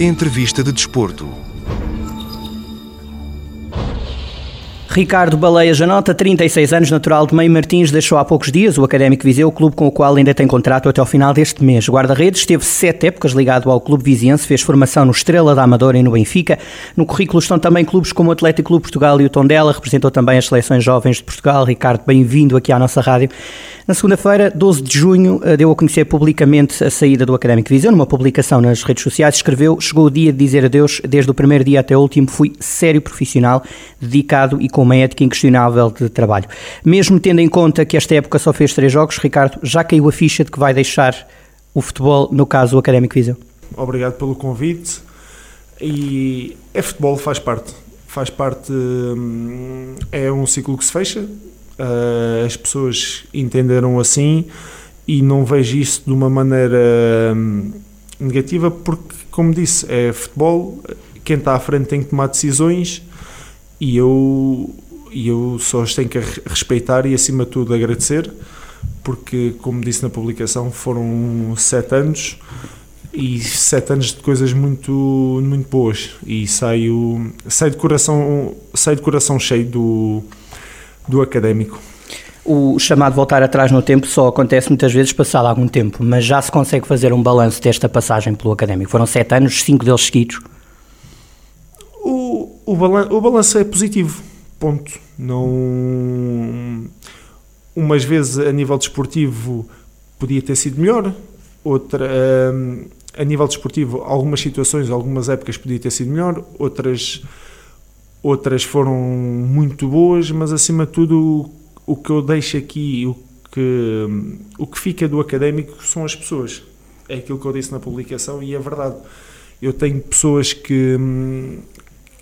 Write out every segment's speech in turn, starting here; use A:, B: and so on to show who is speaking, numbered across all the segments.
A: Entrevista de Desporto.
B: Ricardo Baleia Janota, 36 anos, natural de Meio Martins, deixou há poucos dias o Académico Viseu, clube com o qual ainda tem contrato até ao final deste mês. Guarda-redes esteve sete épocas ligado ao clube viziense, fez formação no Estrela da Amadora e no Benfica. No currículo estão também clubes como o Atlético Clube Portugal e o Tondela, representou também as seleções jovens de Portugal. Ricardo, bem-vindo aqui à nossa rádio. Na segunda-feira, 12 de junho, eh, deu a conhecer publicamente a saída do Académico Viseu. Numa publicação nas redes sociais, escreveu: Chegou o dia de dizer adeus, desde o primeiro dia até o último, fui sério profissional, dedicado e com uma ética inquestionável de trabalho. Mesmo tendo em conta que esta época só fez três jogos, Ricardo, já caiu a ficha de que vai deixar o futebol, no caso o Académico Viseu?
C: Obrigado pelo convite. E é futebol, faz parte. Faz parte, hum, é um ciclo que se fecha, uh, as pessoas entenderam assim e não vejo isso de uma maneira um, negativa porque, como disse, é futebol, quem está à frente tem que tomar decisões e eu, e eu só os tenho que respeitar e, acima de tudo, agradecer porque, como disse na publicação, foram sete anos e sete anos de coisas muito muito boas e saio saio de coração saio de coração cheio do do académico.
B: O chamado voltar atrás no tempo só acontece muitas vezes passado algum tempo, mas já se consegue fazer um balanço desta passagem pelo académico. Foram sete anos, cinco deles seguidos.
C: O, o, balanço, o balanço é positivo, ponto. Não. Umas vezes a nível desportivo podia ter sido melhor, outra. Hum, a nível desportivo, algumas situações, algumas épocas podia ter sido melhor, outras outras foram muito boas, mas acima de tudo o, que eu deixo aqui, o que, o que fica do académico são as pessoas. É aquilo que eu disse na publicação e é verdade. Eu tenho pessoas que,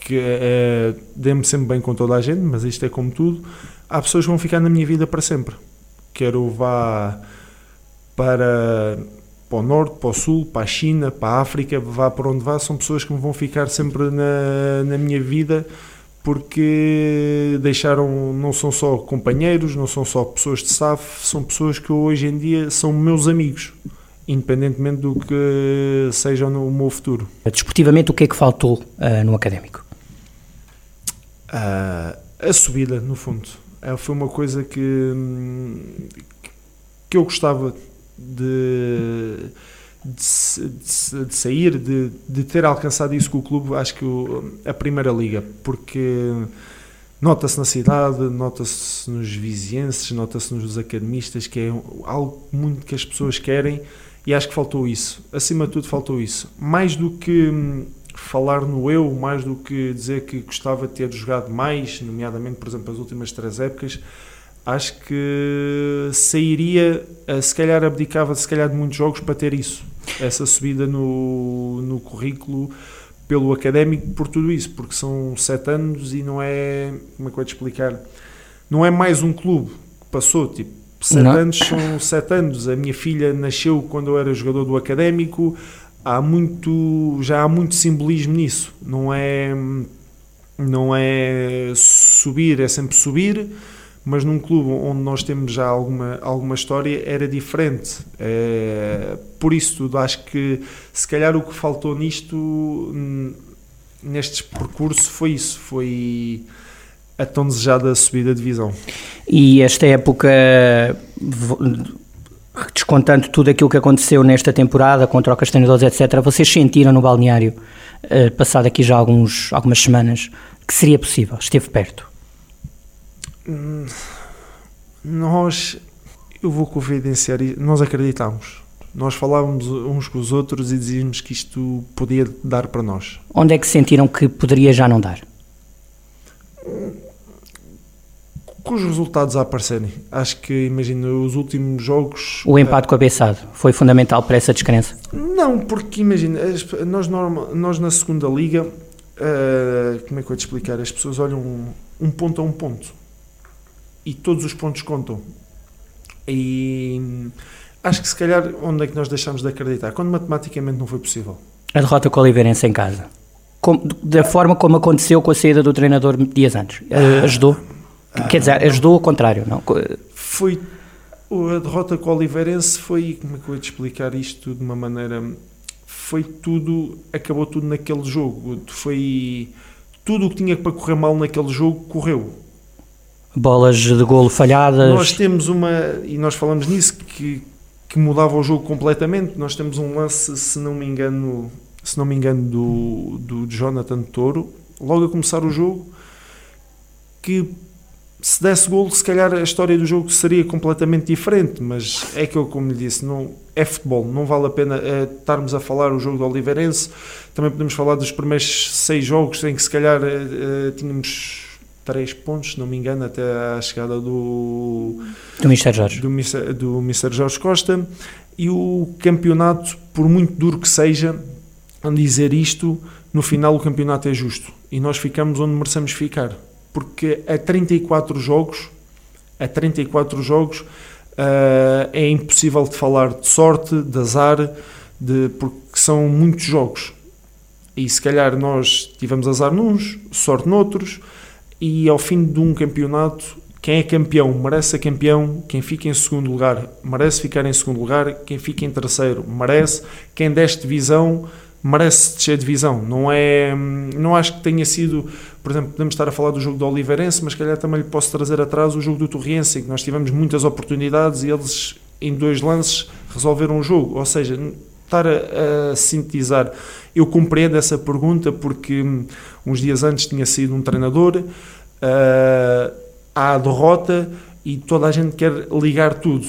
C: que é, dê-me sempre bem com toda a gente, mas isto é como tudo. Há pessoas que vão ficar na minha vida para sempre. Quero vá para para o norte, para o sul, para a China, para a África, vá para onde vá, são pessoas que vão ficar sempre na, na minha vida porque deixaram, não são só companheiros, não são só pessoas de SAF, são pessoas que hoje em dia são meus amigos, independentemente do que sejam no meu futuro.
B: Desportivamente, o que é que faltou uh, no académico?
C: Uh, a subida, no fundo. Uh, foi uma coisa que, que eu gostava de, de, de, de sair, de, de, ter alcançado isso com o clube, acho que o, a Primeira Liga, porque nota-se na cidade, nota-se nos vizienses, nota-se nos academistas, que é algo muito que as pessoas querem e acho que faltou isso. Acima de tudo, faltou isso. Mais do que hum, falar no eu, mais do que dizer que gostava de ter jogado mais, nomeadamente, por exemplo, as últimas três épocas acho que sairia, eh, se calhar abdicava se calhar de muitos jogos para ter isso, essa subida no, no currículo pelo académico por tudo isso, porque são sete anos e não é, como é que eu te explicar, não é mais um clube que passou, tipo, sete não. anos são sete anos, a minha filha nasceu quando eu era jogador do académico, há muito, já há muito simbolismo nisso, não é, não é subir, é sempre subir, mas num clube onde nós temos já alguma, alguma história era diferente. É, por isso tudo, acho que se calhar o que faltou nisto, neste percurso, foi isso, foi a tão desejada subida de divisão.
B: E esta época, descontando tudo aquilo que aconteceu nesta temporada, com trocas de treinadores, etc., vocês sentiram no balneário, eh, passado aqui já alguns, algumas semanas, que seria possível? Esteve perto?
C: nós, eu vou confidenciar, nós acreditamos. Nós falávamos uns com os outros e dizíamos que isto podia dar para nós.
B: Onde é que sentiram que poderia já não dar?
C: Com os resultados a aparecerem. Acho que, imagina, os últimos jogos.
B: O empate uh, com a Bessado foi fundamental para essa descrença?
C: Não, porque imagina, nós, norma, nós na segunda liga, uh, como é que eu vou te explicar? As pessoas olham um, um ponto a um ponto e todos os pontos contam. E acho que se calhar onde é que nós deixamos de acreditar? Quando matematicamente não foi possível.
B: A derrota com o Oliveirense em casa. Como, da forma como aconteceu com a saída do treinador dias antes. Uh, ajudou? Ah, Quer dizer, ajudou ao contrário, não?
C: Foi. A derrota com o Oliveirense foi. Como é que eu ia te explicar isto de uma maneira. foi tudo, acabou tudo naquele jogo. Foi tudo o que tinha para correr mal naquele jogo correu.
B: Bolas de golo falhadas.
C: Nós temos uma, e nós falamos nisso, que, que mudava o jogo completamente. Nós temos um lance, se não me engano, se não me engano, do, do Jonathan Toro, logo a começar o jogo, que se desse golo, se calhar a história do jogo seria completamente diferente, mas é que eu, como lhe disse, não, é futebol, não vale a pena é, estarmos a falar o jogo do Oliveirense, também podemos falar dos primeiros seis jogos em que se calhar é, tínhamos três pontos, se não me engano, até à chegada do
B: do Mr. Jorge.
C: Do, do Mr. Jorge Costa e o campeonato, por muito duro que seja, a dizer isto, no final o campeonato é justo e nós ficamos onde merecemos ficar porque a 34 jogos, a 34 jogos uh, é impossível de falar de sorte, de azar, de, porque são muitos jogos. E se calhar nós tivemos azar nuns, sorte noutros, e ao fim de um campeonato, quem é campeão merece ser campeão, quem fica em segundo lugar merece ficar em segundo lugar, quem fica em terceiro merece, quem deste divisão merece descer divisão. Não é, não acho que tenha sido, por exemplo, podemos estar a falar do jogo do Oliveirense, mas calhar também lhe posso trazer atrás o jogo do Torriense, em que nós tivemos muitas oportunidades e eles em dois lances resolveram o jogo. Ou seja, estar a, a sintetizar, eu compreendo essa pergunta porque hum, uns dias antes tinha sido um treinador, uh, há a derrota e toda a gente quer ligar tudo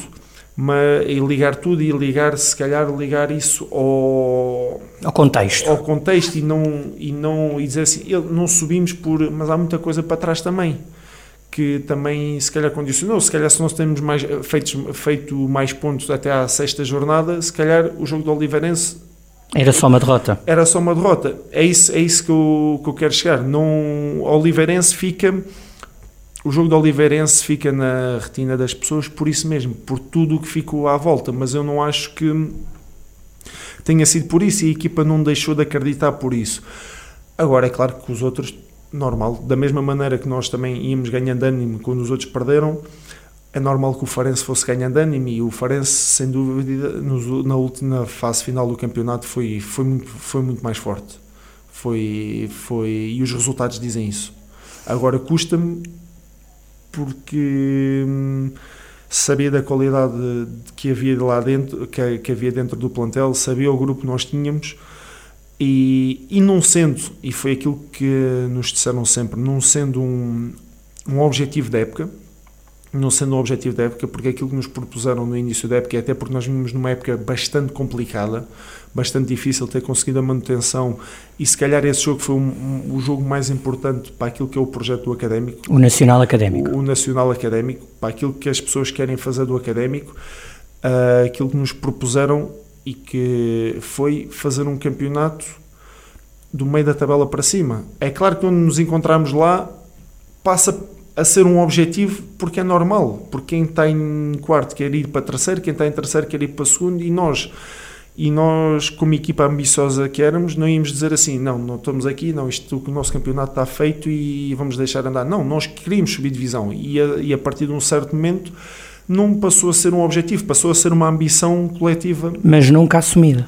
C: mas, e ligar tudo e ligar, se calhar, ligar isso ao,
B: ao contexto.
C: Ao contexto e não, e não e dizer assim, não subimos por. Mas há muita coisa para trás também que também se calhar condicionou. Se calhar, se nós temos mais, feito, feito mais pontos até à sexta jornada, se calhar o jogo do Oliveirense.
B: Era só uma derrota.
C: Era só uma derrota. É isso, é isso que, eu, que eu quero chegar. Não, o Oliveirense fica o jogo do Oliveirense fica na retina das pessoas por isso mesmo, por tudo o que ficou à volta, mas eu não acho que tenha sido por isso e a equipa não deixou de acreditar por isso. Agora, é claro que os outros, normal, da mesma maneira que nós também íamos ganhando ânimo quando os outros perderam, é normal que o Farense fosse ganhando ânimo e o Farense, sem dúvida, na última fase final do campeonato foi, foi, muito, foi muito mais forte. Foi, foi, e os resultados dizem isso. Agora, custa-me porque hum, sabia da qualidade que havia lá dentro, que, que, havia dentro do plantel, sabia o grupo que nós tínhamos e, e não sendo, e foi aquilo que nos disseram sempre, não sendo um, um objetivo da época, não sendo um objetivo da época, porque aquilo que nos propuseram no início da época, até porque nós vimos numa época bastante complicada, bastante difícil ter conseguido a manutenção, e se calhar esse jogo foi um, um, o jogo mais importante para aquilo que é o projeto do Académico.
B: O Nacional Académico.
C: O, o Nacional Académico, para aquilo que as pessoas querem fazer do Académico, uh, aquilo que nos propuseram e que foi fazer um campeonato do meio da tabela para cima. É claro que quando nos encontramos lá, passa a ser um objetivo porque é normal, porque quem está em quarto quer ir para terceiro, quem está em terceiro quer ir para segundo e nós e nós como equipa ambiciosa que éramos não íamos dizer assim, não, não estamos aqui, não, isto o nosso campeonato está feito e vamos deixar andar. Não, nós queríamos subir divisão e a, e a partir de um certo momento não passou a ser um objetivo, passou a ser uma ambição coletiva.
B: Mas nunca assumida.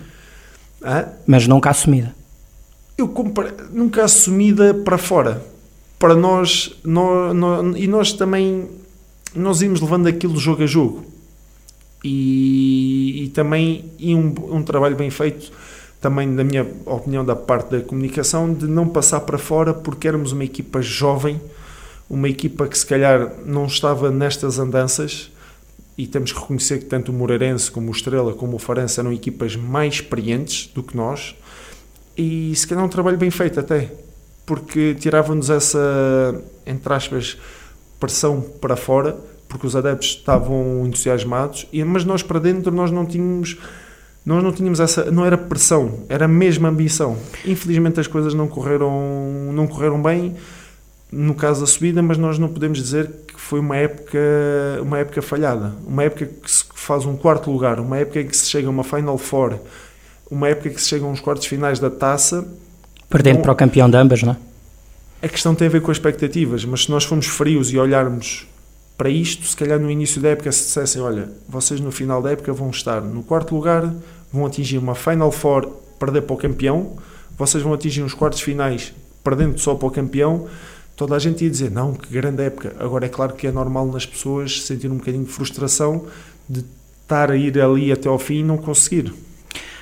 C: Hã?
B: Mas nunca assumida.
C: Eu compre... nunca assumida para fora para nós, nós, nós, e nós também nós íamos levando aquilo jogo a jogo. E, e também e um, um trabalho bem feito também na minha opinião da parte da comunicação de não passar para fora porque éramos uma equipa jovem uma equipa que se calhar não estava nestas andanças e temos que reconhecer que tanto o Moreirense como o Estrela como o Farense eram equipas mais experientes do que nós e se calhar um trabalho bem feito até porque tirava-nos essa, entre aspas, pressão para fora, porque os adeptos estavam entusiasmados, mas nós para dentro nós não tínhamos nós não tínhamos essa não era pressão era mesmo ambição. Infelizmente as coisas não correram não correram bem no caso da subida mas nós não podemos dizer que foi uma época uma época falhada. Uma época que se faz um quarto lugar uma época que se chega a uma final four uma época que se chega a uns quartos finais da taça
B: Perdendo para o campeão de ambas, não é?
C: A questão tem a ver com expectativas, mas se nós formos frios e olharmos para isto, se calhar no início da época se dissessem, olha, vocês no final da época vão estar no quarto lugar, vão atingir uma Final Four perder para o campeão, vocês vão atingir os quartos finais perdendo só para o campeão, toda a gente ia dizer, não, que grande época. Agora é claro que é normal nas pessoas sentir um bocadinho de frustração de estar a ir ali até ao fim e não conseguir.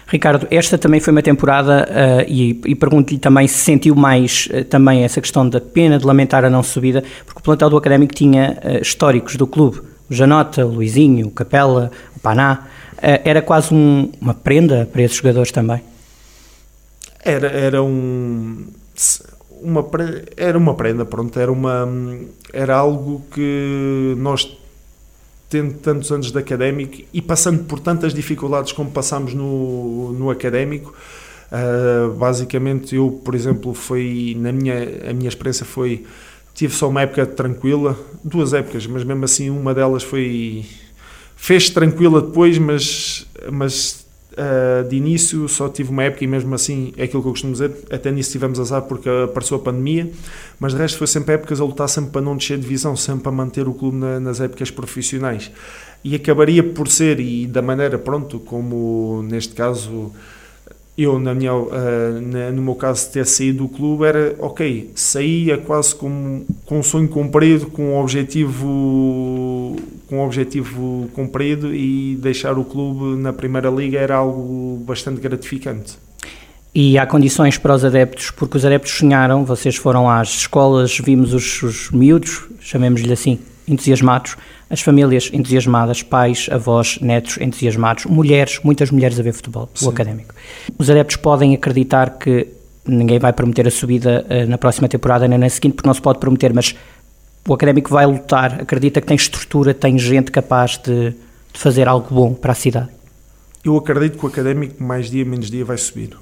B: Ricardo, esta também foi uma temporada uh, e, e pergunto-lhe também se sentiu mais uh, também essa questão da pena de lamentar a não subida, porque o plantel do Académico tinha uh, históricos do clube, o Janota, o Luizinho, o Capela, o Paná, era quase um, uma prenda para esses jogadores também?
C: Era, era um uma era uma prenda pronto era uma era algo que nós tendo tantos anos de académico e passando por tantas dificuldades como passamos no, no académico, uh, basicamente eu, por exemplo, foi na minha a minha experiência foi tive só uma época tranquila, duas épocas, mas mesmo assim uma delas foi fez tranquila depois, mas mas Uh, de início só tive uma época e mesmo assim é aquilo que eu costumo dizer, até nisso tivemos azar porque apareceu a pandemia, mas de resto foi sempre épocas a lutar sempre para não descer de divisão, sempre para manter o clube na, nas épocas profissionais. E acabaria por ser, e da maneira, pronto, como neste caso eu, na minha, uh, na, no meu caso, ter saído do clube era, ok, saía quase com, com um sonho cumprido, com um objetivo, com um objetivo cumprido e deixar o clube na Primeira Liga era algo bastante gratificante.
B: E há condições para os adeptos, porque os adeptos sonharam, vocês foram às escolas, vimos os, os miúdos, chamemos-lhe assim, entusiasmados, as famílias entusiasmadas, pais, avós, netos entusiasmados, mulheres, muitas mulheres a ver futebol, Sim. o académico. Os adeptos podem acreditar que ninguém vai prometer a subida uh, na próxima temporada nem na seguinte, porque não se pode prometer, mas o académico vai lutar, acredita que tem estrutura, tem gente capaz de, de fazer algo bom para a cidade.
C: Eu acredito que o académico, mais dia menos dia, vai subir.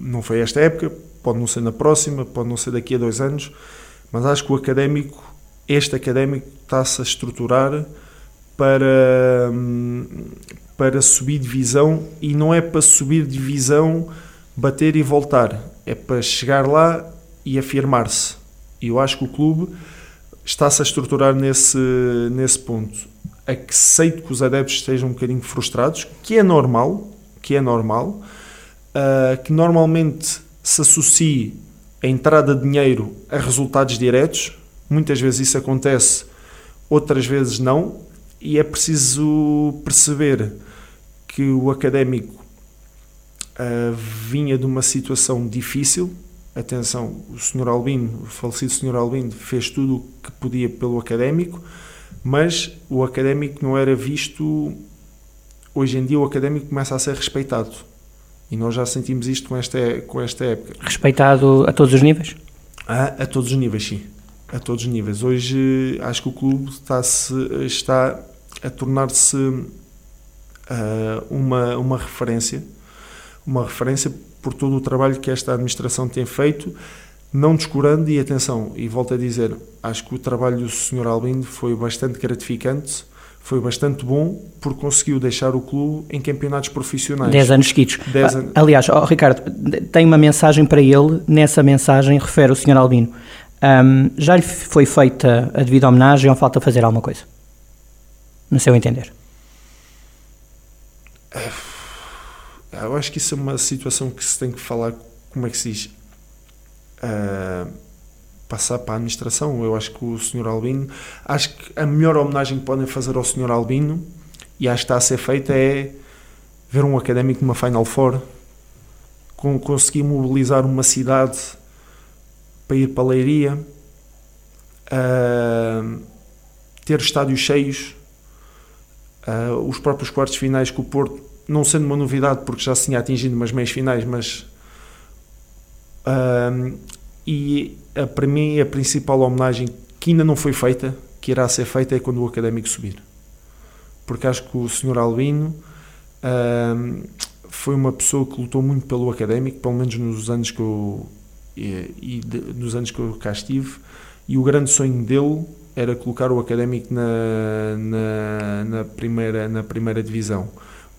C: Não foi esta época, pode não ser na próxima, pode não ser daqui a dois anos, mas acho que o académico este académico está-se a estruturar para, para subir divisão e não é para subir divisão, bater e voltar, é para chegar lá e afirmar-se. E eu acho que o clube está-se a estruturar nesse, nesse ponto. Aceito que os adeptos estejam um bocadinho frustrados, que é normal, que é normal, uh, que normalmente se associe a entrada de dinheiro a resultados diretos, Muitas vezes isso acontece, outras vezes não, e é preciso perceber que o académico uh, vinha de uma situação difícil. Atenção, o Sr. Albino, o falecido Sr. Albino, fez tudo o que podia pelo académico, mas o académico não era visto. Hoje em dia, o académico começa a ser respeitado. E nós já sentimos isto com esta, com esta época.
B: Respeitado a todos os níveis?
C: A, a todos os níveis, sim a todos os níveis. Hoje acho que o clube está, -se, está a tornar-se uh, uma, uma referência, uma referência por todo o trabalho que esta administração tem feito, não descurando, e atenção, e volto a dizer, acho que o trabalho do Sr. Albino foi bastante gratificante, foi bastante bom, porque conseguiu deixar o clube em campeonatos profissionais.
B: 10 anos seguidos. Dez an... Aliás, oh, Ricardo, tem uma mensagem para ele, nessa mensagem refere o Sr. Albino. Um, já lhe foi feita a devida homenagem ou falta fazer alguma coisa? No seu entender?
C: Ah, eu acho que isso é uma situação que se tem que falar, como é que se diz? Uh, passar para a administração. Eu acho que o Sr. Albino, acho que a melhor homenagem que podem fazer ao Sr. Albino, e acho que está a ser feita, é ver um académico numa Final Four, com, conseguir mobilizar uma cidade para ir para a Leiria, uh, ter estádios cheios, uh, os próprios quartos finais com o Porto, não sendo uma novidade porque já se tinha atingido umas meias finais, mas uh, e a, para mim a principal homenagem que ainda não foi feita, que irá ser feita, é quando o Académico subir. Porque acho que o Sr. Albino foi uma pessoa que lutou muito pelo Académico, pelo menos nos anos que eu, e, e de, nos anos que eu cá estive, e o grande sonho dele era colocar o Académico na, na, na, primeira, na primeira divisão.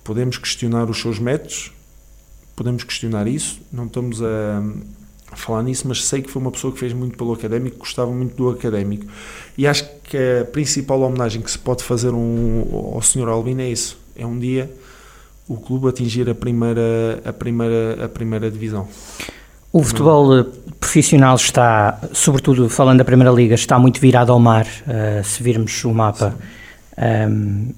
C: Podemos questionar os seus métodos, podemos questionar isso, não estamos a, a falar nisso, mas sei que foi uma pessoa que fez muito pelo Académico, gostava muito do Académico. E acho que a principal homenagem que se pode fazer um, ao Sr. Albino é isso, é um dia o clube atingir a primeira, a primeira, a primeira divisão.
B: O futebol eh, profissional está, sobretudo falando da Primeira Liga, está muito virado ao mar. Uh, se virmos o mapa, um, ehm,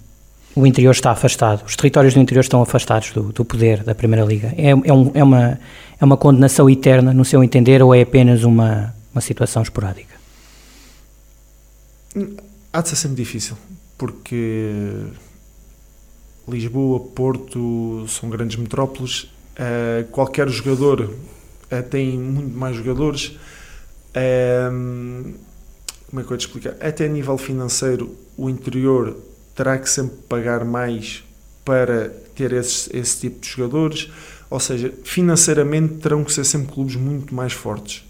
B: o interior está afastado. Os territórios do interior estão afastados do, do poder da Primeira Liga. É, é, um, é, uma, é uma condenação eterna, no seu entender, ou é apenas uma, uma situação esporádica?
C: Há de ser sempre difícil, porque Lisboa, Porto são grandes metrópoles. Uh, qualquer jogador tem muito mais jogadores. Uh, como é que eu te explicar? Até a nível financeiro, o interior terá que sempre pagar mais para ter esse, esse tipo de jogadores. Ou seja, financeiramente terão que ser sempre clubes muito mais fortes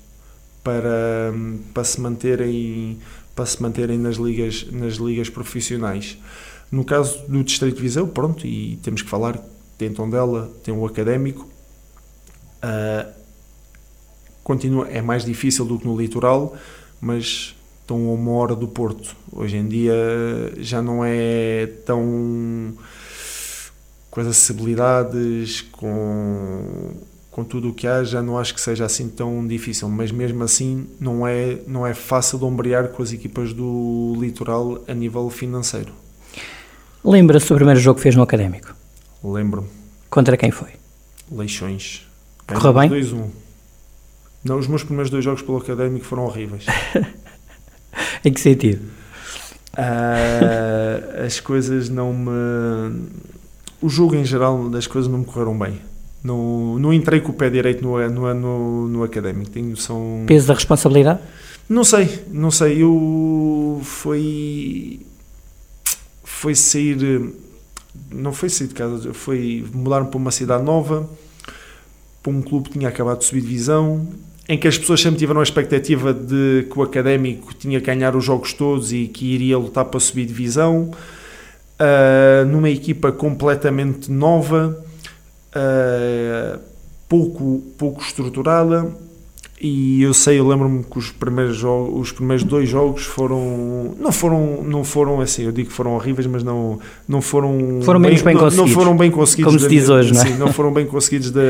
C: para, para se manterem para se manterem nas ligas nas ligas profissionais. No caso do Distrito de Viseu, pronto, e temos que falar, tem Tondela, tem o Académico, uh, continua, é mais difícil do que no litoral, mas estão a uma hora do Porto. Hoje em dia já não é tão com as acessibilidades, com, com tudo o que há, já não acho que seja assim tão difícil, mas mesmo assim não é, não é fácil de ombrear com as equipas do litoral a nível financeiro.
B: Lembra-se do primeiro jogo que fez no Académico?
C: Lembro-me.
B: Contra quem foi?
C: Leixões.
B: Correu bem?
C: 2-1. Não, os meus primeiros dois jogos pelo Académico foram horríveis.
B: em que sentido?
C: Uh, as coisas não me. O jogo em geral, as coisas não me correram bem. Não, não entrei com o pé direito no, no, no, no Académico. Tenho, são...
B: Peso da responsabilidade?
C: Não sei, não sei. Eu. Foi foi sair, não foi sair de casa, foi mudar para uma cidade nova, para um clube que tinha acabado de subir divisão, em que as pessoas sempre tiveram a expectativa de que o Académico tinha que ganhar os jogos todos e que iria lutar para subir divisão, uh, numa equipa completamente nova, uh, pouco, pouco estruturada, e eu sei, eu lembro-me que os primeiros jogos, os primeiros dois jogos foram não foram não foram assim, eu digo que foram horríveis, mas não não foram
B: foram menos bem, bem conseguidos.
C: Não foram bem conseguidos.
B: Como se diz
C: minha,
B: hoje, não é?
C: Sim, não foram bem conseguidos da,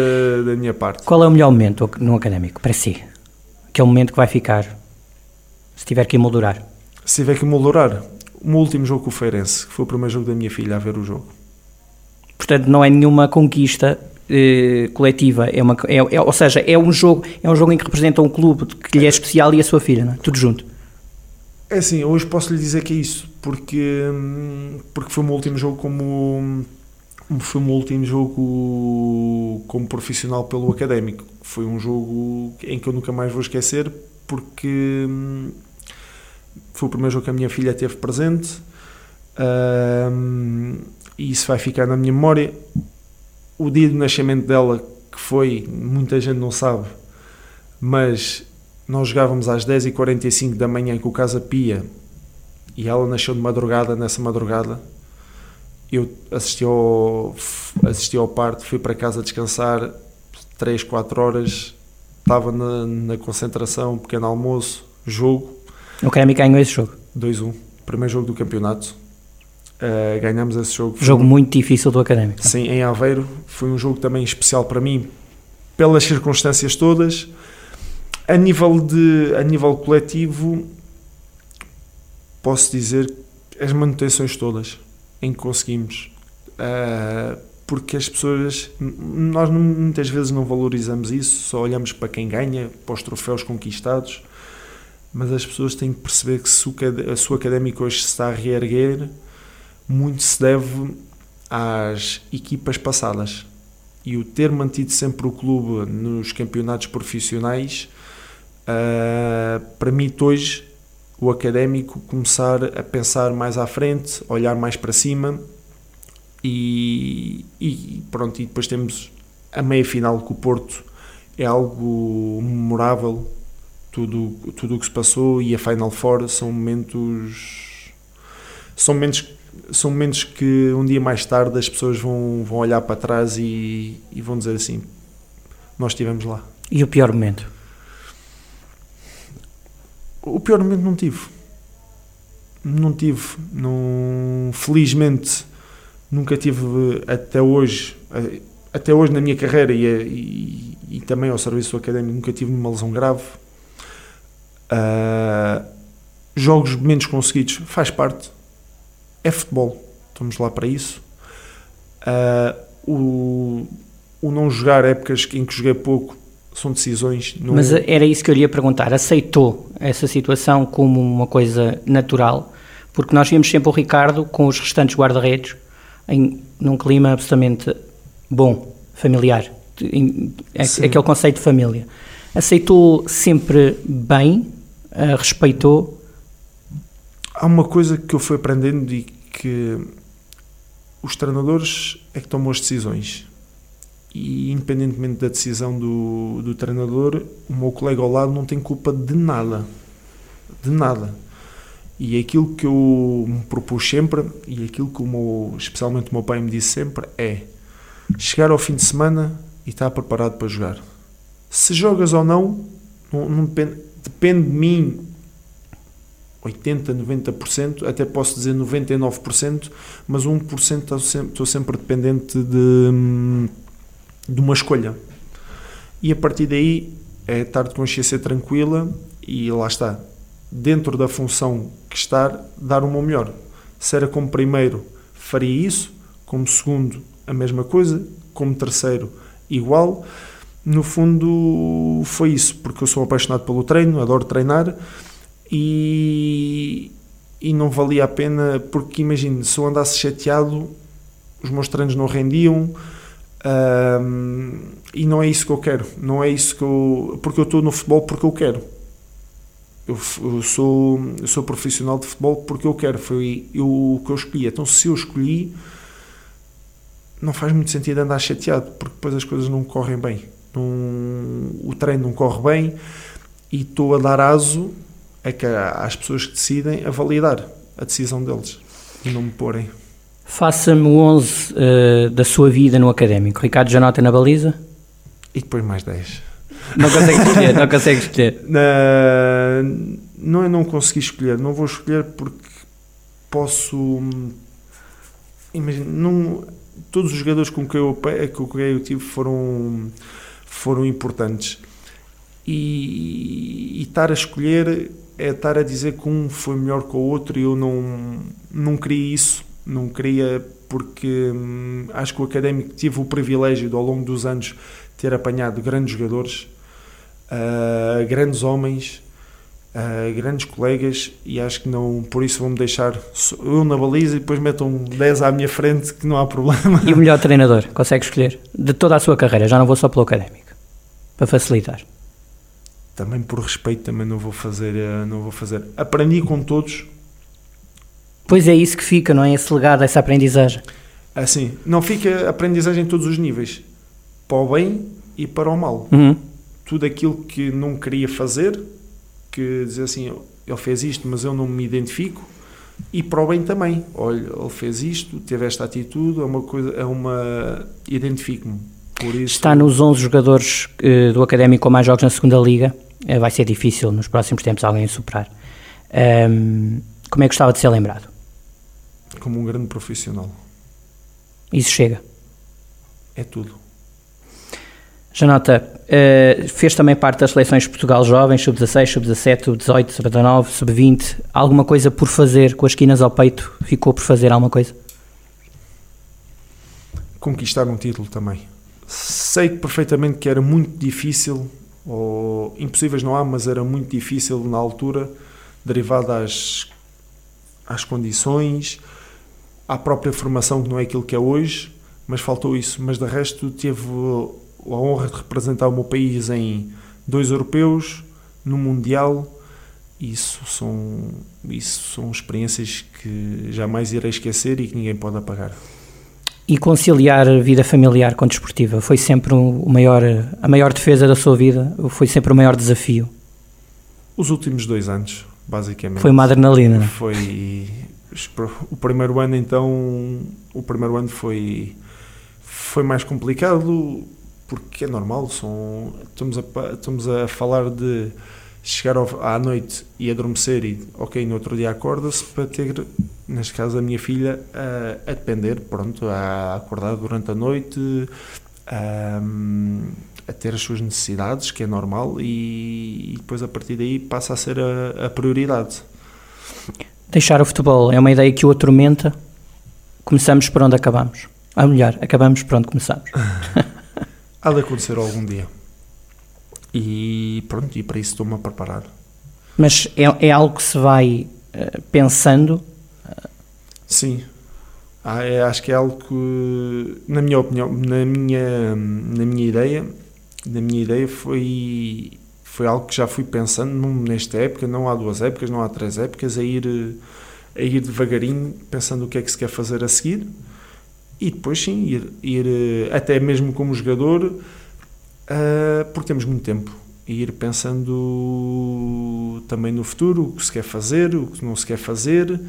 C: da minha parte.
B: Qual é o melhor momento no académico para si? Que é o momento que vai ficar se tiver que emoldurar?
C: Se tiver que emoldurar, o meu último jogo com o Feirense, que foi o primeiro jogo da minha filha a ver o jogo.
B: Portanto, não é nenhuma conquista eh, coletiva, é uma, é, é, ou seja, é um jogo é um jogo em que representa um clube que lhe é especial e a sua filha, não é? tudo junto.
C: É assim, hoje posso lhe dizer que é isso, porque, porque foi o meu último jogo como foi o meu último jogo como profissional pelo académico. Foi um jogo em que eu nunca mais vou esquecer, porque foi o primeiro jogo que a minha filha teve presente um, e isso vai ficar na minha memória o dia do nascimento dela, que foi, muita gente não sabe, mas nós jogávamos às 10h45 da manhã com o Casa Pia e ela nasceu de madrugada, nessa madrugada. Eu assisti ao, assisti ao parto, fui para casa descansar 3, 4 horas, estava na, na concentração, pequeno almoço, jogo.
B: O Académico ganhou esse jogo?
C: 2-1, primeiro jogo do campeonato. Uh, ganhamos esse jogo.
B: Jogo muito difícil do Académico.
C: Sim, em Aveiro. Foi um jogo também especial para mim, pelas circunstâncias todas. A nível, de, a nível coletivo, posso dizer as manutenções todas em que conseguimos. Uh, porque as pessoas, nós muitas vezes não valorizamos isso, só olhamos para quem ganha, para os troféus conquistados, mas as pessoas têm que perceber que se o, a sua académica hoje se está a reerguer, muito se deve às equipas passadas. E o ter mantido sempre o clube nos campeonatos profissionais uh, permite hoje o académico começar a pensar mais à frente, olhar mais para cima e, e pronto, e depois temos a meia final com o Porto é algo memorável tudo tudo o que se passou e a Final Four são momentos são momentos são momentos que um dia mais tarde as pessoas vão, vão olhar para trás e, e vão dizer assim: Nós estivemos lá.
B: E o pior momento?
C: O pior momento não tive. Não tive. Não, felizmente nunca tive até hoje, até hoje na minha carreira e, e, e também ao serviço académico, nunca tive uma lesão grave. Uh, jogos menos conseguidos, faz parte, é futebol, estamos lá para isso. Uh, o, o não jogar épocas em que joguei pouco são decisões.
B: Não... Mas era isso que eu lhe ia perguntar. Aceitou essa situação como uma coisa natural? Porque nós vimos sempre o Ricardo com os restantes guarda-redes em num clima absolutamente bom, familiar. É, aquele conceito de família. Aceitou sempre bem, uh, respeitou.
C: Há uma coisa que eu fui aprendendo e que os treinadores é que tomam as decisões e independentemente da decisão do, do treinador, o meu colega ao lado não tem culpa de nada. De nada. E aquilo que eu me propus sempre, e aquilo que o meu, especialmente o meu pai me disse sempre, é chegar ao fim de semana e estar preparado para jogar. Se jogas ou não, não, não depende, depende de mim 80, 90%, até posso dizer 99%, mas 1% estou sempre, estou sempre dependente de de uma escolha. E a partir daí é estar de consciência tranquila e lá está, dentro da função que estar, dar o meu melhor. Se era como primeiro, faria isso, como segundo, a mesma coisa, como terceiro, igual. No fundo, foi isso, porque eu sou apaixonado pelo treino, adoro treinar e, e não valia a pena, porque imagine, se eu andasse chateado, os meus treinos não rendiam um, e não é isso que eu quero, não é isso que eu. Porque eu estou no futebol porque eu quero. Eu, eu sou, eu sou profissional de futebol porque eu quero, foi eu, o que eu escolhi. Então, se eu escolhi, não faz muito sentido andar chateado, porque depois as coisas não correm bem. Não, o treino não corre bem e estou a dar aso a que às pessoas que decidem a validar a decisão deles e não me porem.
B: Faça-me o 11 uh, da sua vida no académico. Ricardo Janota na baliza?
C: E depois mais 10.
B: Não consegue escolher, não consegue escolher.
C: Não é não consegui escolher, não vou escolher porque posso. Imagina, não, todos os jogadores com quem eu, com quem eu tive foram, foram importantes. E, e estar a escolher é estar a dizer que um foi melhor que o outro e eu não, não queria isso não queria porque hum, acho que o Académico tive o privilégio de ao longo dos anos ter apanhado grandes jogadores, uh, grandes homens, uh, grandes colegas e acho que não, por isso vou-me deixar eu na baliza e depois metam 10 à minha frente que não há problema.
B: E o melhor treinador, consegue escolher? De toda a sua carreira, já não vou só pelo Académico, para facilitar.
C: Também por respeito também não vou fazer, ah, não vou fazer. Aprendi com todos,
B: Pois é isso que fica, não é? Esse legado, essa aprendizagem.
C: Assim, não fica aprendizagem em todos os níveis. Para o bem e para o mal.
B: Uhum.
C: Tudo aquilo que não queria fazer, que dizer assim, ele fez isto, mas eu não me identifico. E para o bem também. Olha, ele fez isto, teve esta atitude, é uma coisa, é uma... identifico-me. Isso...
B: Está nos 11 jogadores uh, do Académico com mais jogos na segunda Liga. Uh, vai ser difícil nos próximos tempos alguém superar. Um, como é que gostava de ser lembrado?
C: como um grande profissional.
B: Isso chega?
C: É tudo.
B: Janota, uh, fez também parte das seleções de Portugal Jovens, sub-16, sub-17, sub-18, sub-19, sub-20. Alguma coisa por fazer com as quinas ao peito? Ficou por fazer alguma coisa?
C: Conquistar um título também. Sei perfeitamente que era muito difícil, ou impossíveis não há, mas era muito difícil na altura, derivado às, às condições, à própria formação, que não é aquilo que é hoje, mas faltou isso. Mas de resto, teve a honra de representar o meu país em dois europeus, no Mundial. Isso são, isso são experiências que jamais irei esquecer e que ninguém pode apagar.
B: E conciliar a vida familiar com a desportiva foi sempre o maior, a maior defesa da sua vida? Foi sempre o maior desafio?
C: Os últimos dois anos, basicamente.
B: Foi uma adrenalina. É?
C: Foi o primeiro ano então o primeiro ano foi foi mais complicado porque é normal são estamos a estamos a falar de chegar ao, à noite e adormecer e, ok, no outro dia acorda-se para ter, neste caso, a minha filha a, a depender, pronto, a acordar durante a noite, a, a, ter as suas necessidades, que é normal, e, e depois a partir daí passa a ser a, a prioridade.
B: Deixar o futebol é uma ideia que o atormenta. Começamos por onde acabamos. A melhor, acabamos por onde começamos.
C: Há de acontecer algum dia. E pronto, e para isso estou-me a preparar.
B: Mas é, é algo que se vai uh, pensando?
C: Sim. Ah, é, acho que é algo que, na minha opinião, na minha, na minha ideia, na minha ideia foi, foi algo que já fui pensando nesta época, não há duas épocas, não há três épocas, a ir, a ir devagarinho pensando o que é que se quer fazer a seguir e depois sim, ir, ir até mesmo como jogador uh, porque temos muito tempo e ir pensando também no futuro, o que se quer fazer, o que não se quer fazer,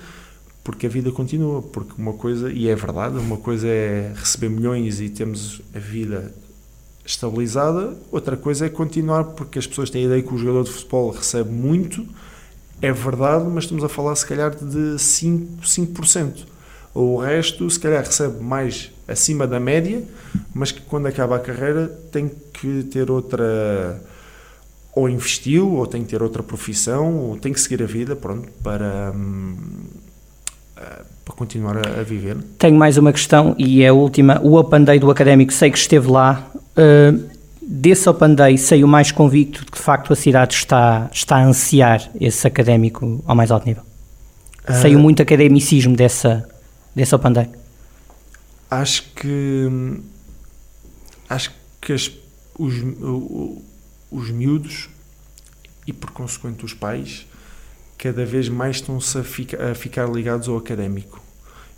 C: porque a vida continua. Porque uma coisa, e é verdade, uma coisa é receber milhões e temos a vida estabilizada, outra coisa é continuar, porque as pessoas têm a ideia que o jogador de futebol recebe muito, é verdade, mas estamos a falar se calhar de 5%. 5%. O resto, se calhar, recebe mais acima da média, mas que quando acaba a carreira tem que ter outra. Ou investiu, ou tem que ter outra profissão, ou tem que seguir a vida, pronto, para. Hum, para continuar a, viver.
B: Tenho mais uma questão e é a última. O Open Day do Académico, sei que esteve lá. Uh, desse Open Day saiu mais convicto de que de facto a cidade está, está a ansiar esse académico ao mais alto nível? Uh, saiu muito academicismo dessa, desse Open Day?
C: Acho que acho que as, os, os miúdos e por consequente os pais cada vez mais estão-se a, fica, a ficar ligados ao académico.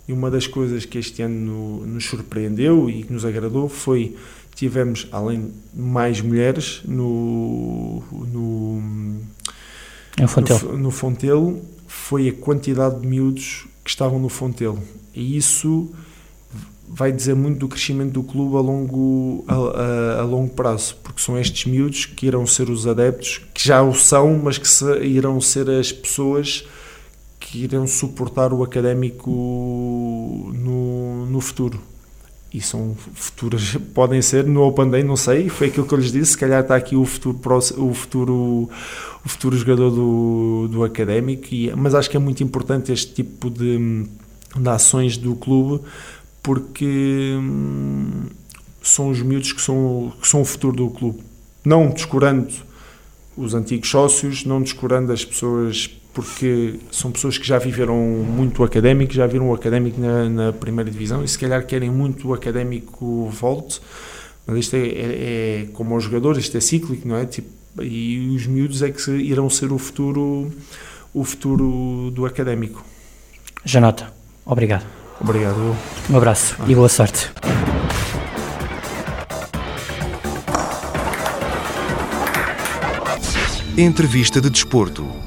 C: E uma das coisas que este ano nos surpreendeu e que nos agradou foi tivemos, além de mais mulheres, no, no,
B: no,
C: no Fontelo, foi a quantidade de miúdos que estavam no Fontelo. E isso vai dizer muito do crescimento do clube a longo, a, a, a, longo prazo, porque são estes miúdos que irão ser os adeptos, que já o são, mas que se, irão ser as pessoas que irão suportar o académico no, no futuro. E são futuras, podem ser no Open Day, não sei, foi aquilo que eu lhes disse, se calhar está aqui o futuro, o futuro, o futuro jogador do, do académico, e, mas acho que é muito importante este tipo de de ações do clube, porque hum, são os miúdos que são, que são o futuro do clube. Não descurando os antigos sócios, não descurando as pessoas, porque são pessoas que já viveram muito académico, já viram o académico na, na primeira divisão e se calhar querem muito o académico volte, mas isto é, é, é como os jogadores, isto é cíclico, não é? Tipo, e os miúdos é que irão ser o futuro, o futuro do académico.
B: Janota. Obrigado.
C: Obrigado.
B: Um abraço ah. e boa sorte.
A: Entrevista de Desporto.